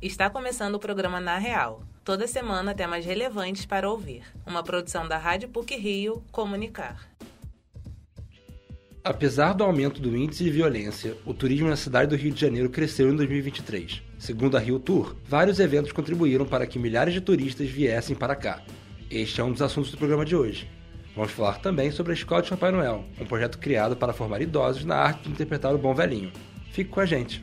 Está começando o programa Na Real. Toda semana temas relevantes para ouvir. Uma produção da Rádio PUC Rio Comunicar. Apesar do aumento do índice de violência, o turismo na cidade do Rio de Janeiro cresceu em 2023. Segundo a Rio Tour, vários eventos contribuíram para que milhares de turistas viessem para cá. Este é um dos assuntos do programa de hoje. Vamos falar também sobre a Escola de Papai Noel, um projeto criado para formar idosos na arte de interpretar o bom velhinho. Fique com a gente!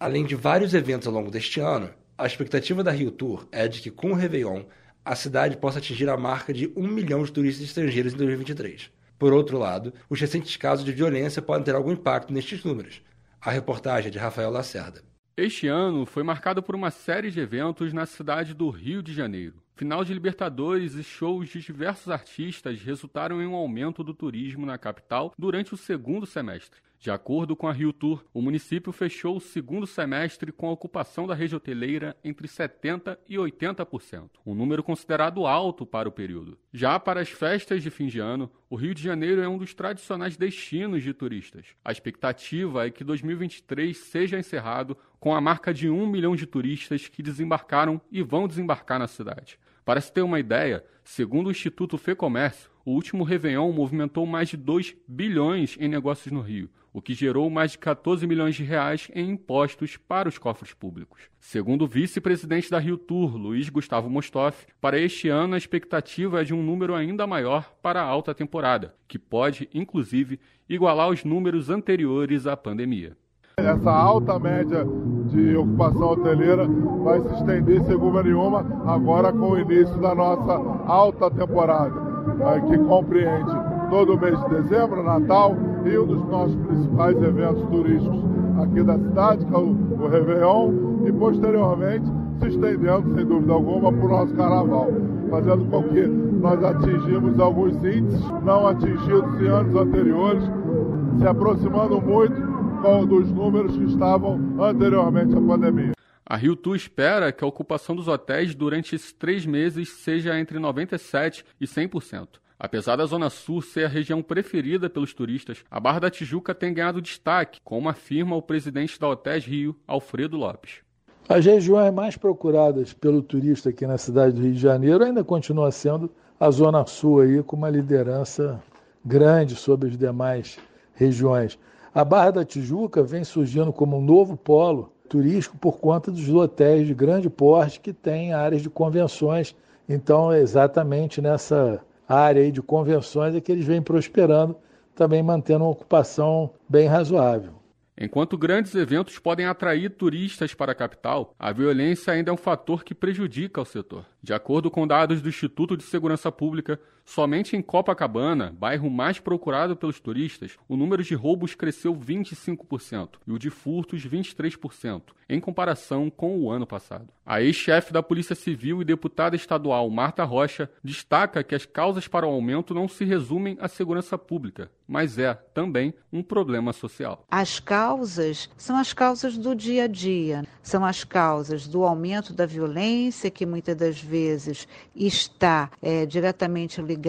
Além de vários eventos ao longo deste ano, a expectativa da Rio Tour é de que com o Réveillon a cidade possa atingir a marca de 1 milhão de turistas estrangeiros em 2023. Por outro lado, os recentes casos de violência podem ter algum impacto nestes números. A reportagem é de Rafael Lacerda. Este ano foi marcado por uma série de eventos na cidade do Rio de Janeiro. Final de Libertadores e shows de diversos artistas resultaram em um aumento do turismo na capital durante o segundo semestre. De acordo com a Rio Tour, o município fechou o segundo semestre com a ocupação da rede hoteleira entre 70% e 80%, um número considerado alto para o período. Já para as festas de fim de ano, o Rio de Janeiro é um dos tradicionais destinos de turistas. A expectativa é que 2023 seja encerrado com a marca de 1 milhão de turistas que desembarcaram e vão desembarcar na cidade. Para se ter uma ideia, segundo o Instituto Fecomércio, o último Réveillon movimentou mais de 2 bilhões em negócios no Rio, o que gerou mais de 14 milhões de reais em impostos para os cofres públicos. Segundo o vice-presidente da Rio Tour, Luiz Gustavo Mostoff, para este ano a expectativa é de um número ainda maior para a alta temporada, que pode, inclusive, igualar os números anteriores à pandemia. Essa alta média de ocupação hoteleira vai se estender, sem dúvida nenhuma, agora com o início da nossa alta temporada, eh, que compreende todo o mês de dezembro, Natal e um dos nossos principais eventos turísticos aqui da cidade, que é o, Réveillon, e posteriormente se estendendo, sem dúvida alguma, para o nosso carnaval, fazendo com que nós atingimos alguns índices não atingidos em anos anteriores, se aproximando muito dos números que estavam anteriormente à pandemia. A Rio Tour espera que a ocupação dos hotéis durante esses três meses seja entre 97% e 100%. Apesar da Zona Sul ser a região preferida pelos turistas, a Barra da Tijuca tem ganhado destaque, como afirma o presidente da Hotéis Rio, Alfredo Lopes. As regiões mais procuradas pelo turista aqui na cidade do Rio de Janeiro ainda continua sendo a Zona Sul aí, com uma liderança grande sobre as demais regiões. A Barra da Tijuca vem surgindo como um novo polo turístico por conta dos hotéis de grande porte que têm áreas de convenções. Então, é exatamente nessa área de convenções é que eles vêm prosperando, também mantendo uma ocupação bem razoável. Enquanto grandes eventos podem atrair turistas para a capital, a violência ainda é um fator que prejudica o setor. De acordo com dados do Instituto de Segurança Pública, somente em Copacabana, bairro mais procurado pelos turistas, o número de roubos cresceu 25% e o de furtos 23%, em comparação com o ano passado. A ex-chefe da Polícia Civil e deputada estadual Marta Rocha destaca que as causas para o aumento não se resumem à segurança pública, mas é também um problema social. As causas são as causas do dia a dia, são as causas do aumento da violência que muitas das vezes está é, diretamente ligada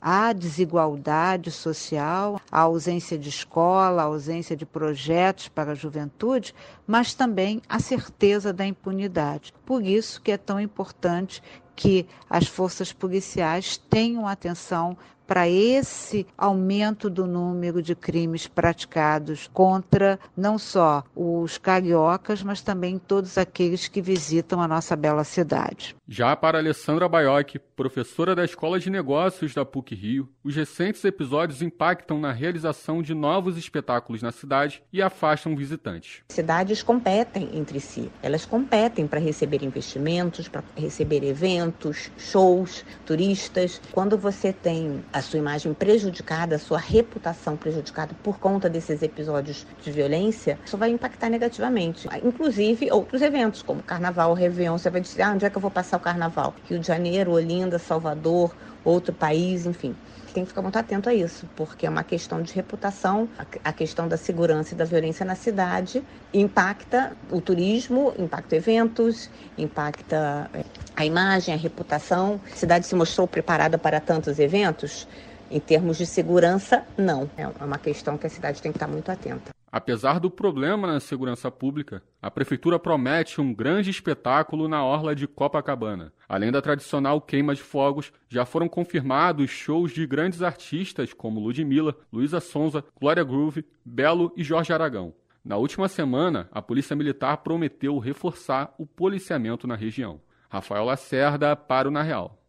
à desigualdade social, à ausência de escola, à ausência de projetos para a juventude, mas também à certeza da impunidade. Por isso que é tão importante que as forças policiais tenham atenção para esse aumento do número de crimes praticados contra não só os cariocas, mas também todos aqueles que visitam a nossa bela cidade. Já para Alessandra Baioc, professora da Escola de Negócios da PUC Rio, os recentes episódios impactam na realização de novos espetáculos na cidade e afastam visitantes. Cidades competem entre si, elas competem para receber investimentos, para receber eventos, shows, turistas. Quando você tem a sua imagem prejudicada, a sua reputação prejudicada por conta desses episódios de violência, isso vai impactar negativamente. Inclusive outros eventos, como Carnaval, Réveillon, você vai dizer, ah, onde é que eu vou passar o Carnaval? Rio de Janeiro, Olinda, Salvador, outro país, enfim tem que ficar muito atento a isso, porque é uma questão de reputação, a questão da segurança e da violência na cidade impacta o turismo, impacta eventos, impacta é, a imagem, a reputação. A cidade se mostrou preparada para tantos eventos. Em termos de segurança, não. É uma questão que a cidade tem que estar muito atenta. Apesar do problema na segurança pública, a prefeitura promete um grande espetáculo na orla de Copacabana. Além da tradicional queima de fogos, já foram confirmados shows de grandes artistas como Ludmilla, Luísa Sonza, Glória Groove, Belo e Jorge Aragão. Na última semana, a Polícia Militar prometeu reforçar o policiamento na região. Rafael Lacerda para o Na Real.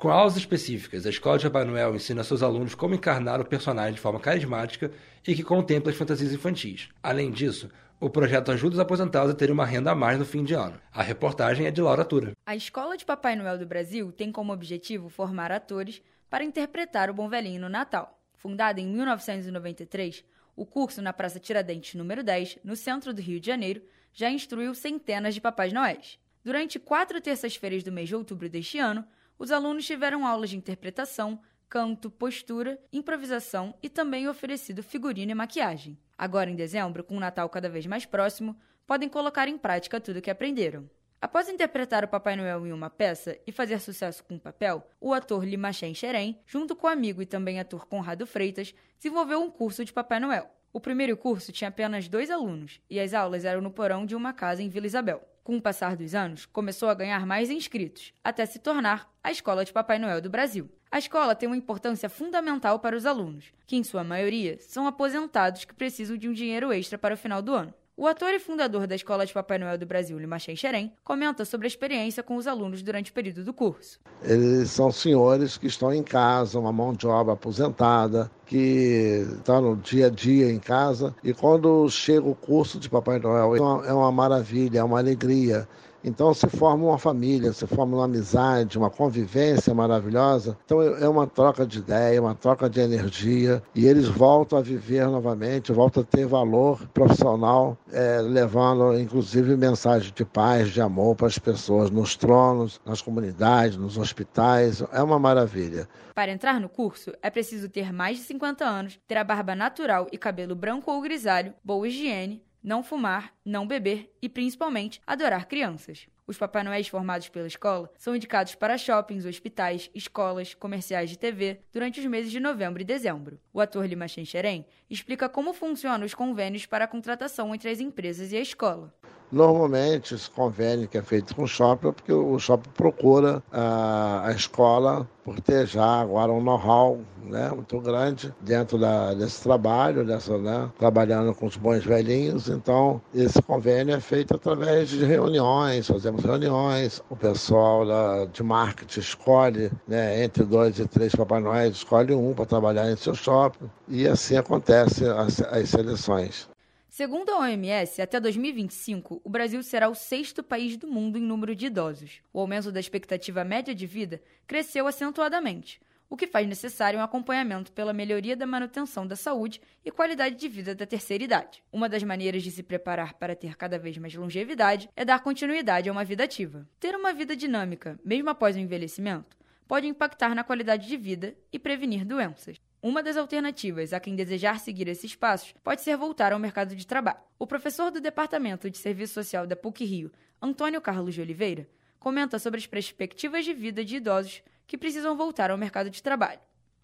Com aulas específicas, a Escola de Papai Noel ensina seus alunos como encarnar o personagem de forma carismática e que contempla as fantasias infantis. Além disso, o projeto ajuda os aposentados a terem uma renda a mais no fim de ano. A reportagem é de Laura Tura. A Escola de Papai Noel do Brasil tem como objetivo formar atores para interpretar o Bom Velhinho no Natal. Fundado em 1993, o curso na Praça Tiradentes número 10, no centro do Rio de Janeiro, já instruiu centenas de Papais Noéis. Durante quatro terças-feiras do mês de outubro deste ano, os alunos tiveram aulas de interpretação, canto, postura, improvisação e também oferecido figurino e maquiagem. Agora, em dezembro, com o Natal cada vez mais próximo, podem colocar em prática tudo o que aprenderam. Após interpretar o Papai Noel em uma peça e fazer sucesso com o papel, o ator Limachen Xerém, junto com o amigo e também ator Conrado Freitas, desenvolveu um curso de Papai Noel. O primeiro curso tinha apenas dois alunos e as aulas eram no porão de uma casa em Vila Isabel. Com o passar dos anos, começou a ganhar mais inscritos, até se tornar a Escola de Papai Noel do Brasil. A escola tem uma importância fundamental para os alunos, que em sua maioria são aposentados que precisam de um dinheiro extra para o final do ano. O ator e fundador da Escola de Papai Noel do Brasil, Limachen Xerém, comenta sobre a experiência com os alunos durante o período do curso. Eles são senhores que estão em casa, uma mão de obra aposentada, que está no dia a dia em casa. E quando chega o curso de Papai Noel, é uma maravilha, é uma alegria. Então se forma uma família, se forma uma amizade, uma convivência maravilhosa. Então é uma troca de ideia, uma troca de energia e eles voltam a viver novamente, voltam a ter valor profissional, é, levando inclusive mensagem de paz, de amor para as pessoas nos tronos, nas comunidades, nos hospitais. É uma maravilha. Para entrar no curso, é preciso ter mais de 50 anos, ter a barba natural e cabelo branco ou grisalho, boa higiene, não fumar, não beber e, principalmente, adorar crianças. Os Papai Noéis formados pela escola são indicados para shoppings, hospitais, escolas, comerciais de TV durante os meses de novembro e dezembro. O ator Lima Xerém explica como funcionam os convênios para a contratação entre as empresas e a escola. Normalmente, esse convênio que é feito com o shopping é porque o shopping procura a, a escola por ter já agora um know-how né, muito grande dentro da, desse trabalho, dessa, né, trabalhando com os bons velhinhos. Então, esse convênio é feito através de reuniões, fazemos reuniões, o pessoal da, de marketing escolhe né, entre dois e três Papai Noel, escolhe um para trabalhar em seu shopping, e assim acontece as, as seleções. Segundo a OMS, até 2025, o Brasil será o sexto país do mundo em número de idosos. O aumento da expectativa média de vida cresceu acentuadamente, o que faz necessário um acompanhamento pela melhoria da manutenção da saúde e qualidade de vida da terceira idade. Uma das maneiras de se preparar para ter cada vez mais longevidade é dar continuidade a uma vida ativa. Ter uma vida dinâmica, mesmo após o envelhecimento, pode impactar na qualidade de vida e prevenir doenças. Uma das alternativas a quem desejar seguir esses passos pode ser voltar ao mercado de trabalho. O professor do Departamento de Serviço Social da PUC Rio, Antônio Carlos de Oliveira, comenta sobre as perspectivas de vida de idosos que precisam voltar ao mercado de trabalho.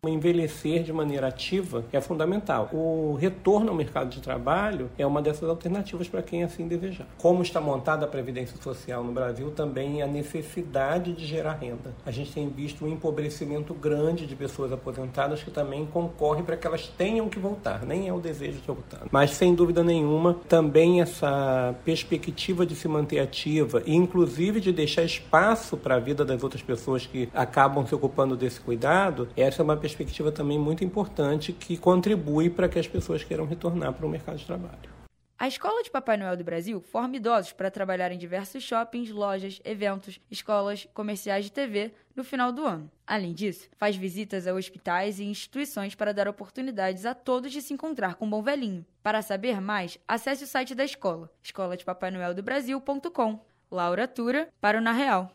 Envelhecer de maneira ativa é fundamental. O retorno ao mercado de trabalho é uma dessas alternativas para quem assim desejar. Como está montada a Previdência Social no Brasil, também a necessidade de gerar renda. A gente tem visto um empobrecimento grande de pessoas aposentadas que também concorre para que elas tenham que voltar, nem é o desejo de voltar. Mas, sem dúvida nenhuma, também essa perspectiva de se manter ativa e, inclusive, de deixar espaço para a vida das outras pessoas que acabam se ocupando desse cuidado, essa é uma perspectiva também muito importante que contribui para que as pessoas queiram retornar para o mercado de trabalho. A Escola de Papai Noel do Brasil forma idosos para trabalhar em diversos shoppings, lojas, eventos, escolas, comerciais de TV no final do ano. Além disso, faz visitas a hospitais e instituições para dar oportunidades a todos de se encontrar com o Bom Velhinho. Para saber mais, acesse o site da escola, escola de Papai Noel do Brasil.com. Laura Tura para o Na Real.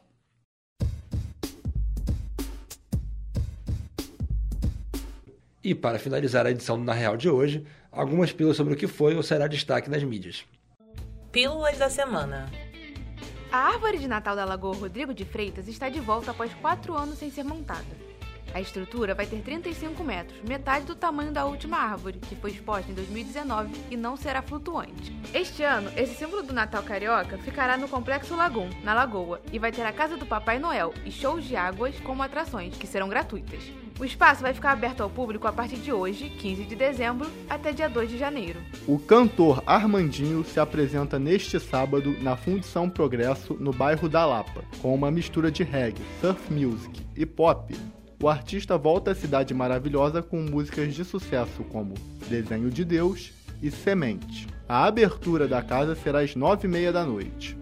E para finalizar a edição do Na Real de hoje, algumas pílulas sobre o que foi ou será destaque nas mídias. Pílulas da semana. A árvore de Natal da Lagoa Rodrigo de Freitas está de volta após quatro anos sem ser montada. A estrutura vai ter 35 metros, metade do tamanho da última árvore, que foi exposta em 2019 e não será flutuante. Este ano, esse símbolo do Natal carioca ficará no Complexo Lagoon, na Lagoa, e vai ter a Casa do Papai Noel e shows de águas como atrações, que serão gratuitas. O espaço vai ficar aberto ao público a partir de hoje, 15 de dezembro, até dia 2 de janeiro. O cantor Armandinho se apresenta neste sábado na Fundição Progresso, no bairro da Lapa, com uma mistura de reggae, surf music e pop o artista volta à Cidade Maravilhosa com músicas de sucesso como Desenho de Deus e Semente. A abertura da casa será às nove e meia da noite.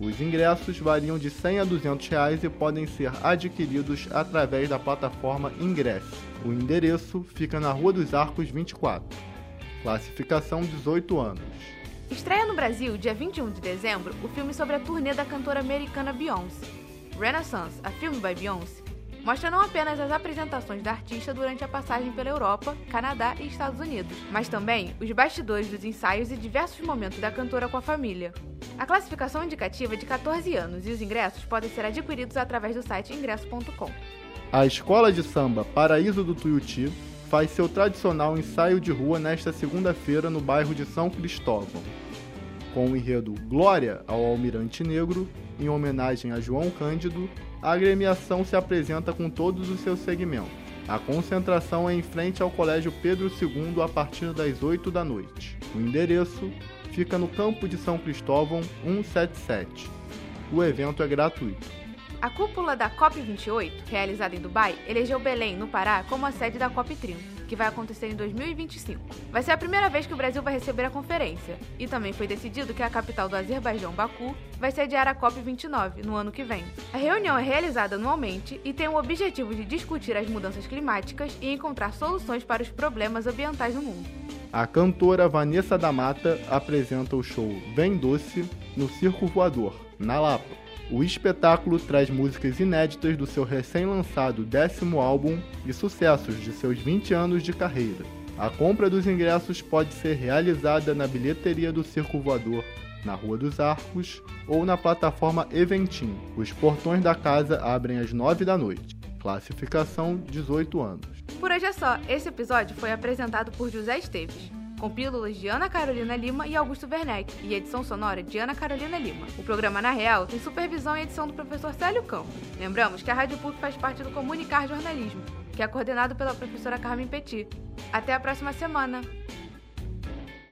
Os ingressos variam de 100 a 200 reais e podem ser adquiridos através da plataforma Ingresse. O endereço fica na Rua dos Arcos 24. Classificação 18 anos. Estreia no Brasil, dia 21 de dezembro, o filme sobre a turnê da cantora americana Beyoncé. Renaissance, a Film by Beyoncé, mostra não apenas as apresentações da artista durante a passagem pela Europa, Canadá e Estados Unidos, mas também os bastidores dos ensaios e diversos momentos da cantora com a família. A classificação indicativa é de 14 anos e os ingressos podem ser adquiridos através do site ingresso.com. A escola de samba Paraíso do Tuiuti faz seu tradicional ensaio de rua nesta segunda-feira no bairro de São Cristóvão. Com o enredo Glória ao Almirante Negro, em homenagem a João Cândido, a agremiação se apresenta com todos os seus segmentos. A concentração é em frente ao Colégio Pedro II a partir das 8 da noite. O endereço fica no Campo de São Cristóvão 177. O evento é gratuito. A cúpula da COP28, realizada em Dubai, elegeu Belém, no Pará, como a sede da COP30, que vai acontecer em 2025. Vai ser a primeira vez que o Brasil vai receber a conferência, e também foi decidido que a capital do Azerbaijão, Baku, vai sediar a COP29 no ano que vem. A reunião é realizada anualmente e tem o objetivo de discutir as mudanças climáticas e encontrar soluções para os problemas ambientais no mundo. A cantora Vanessa da Mata apresenta o show Vem Doce no Circo Voador, na Lapa. O espetáculo traz músicas inéditas do seu recém-lançado décimo álbum e sucessos de seus 20 anos de carreira. A compra dos ingressos pode ser realizada na bilheteria do Circo Voador, na Rua dos Arcos ou na plataforma Eventim. Os portões da casa abrem às 9 da noite. Classificação 18 anos. Por hoje é só. Esse episódio foi apresentado por José Esteves com pílulas de Ana Carolina Lima e Augusto Werneck, e edição sonora de Ana Carolina Lima. O programa Na Real tem supervisão e edição do professor Célio Campos. Lembramos que a Rádio PUC faz parte do Comunicar Jornalismo, que é coordenado pela professora Carmen Petit. Até a próxima semana!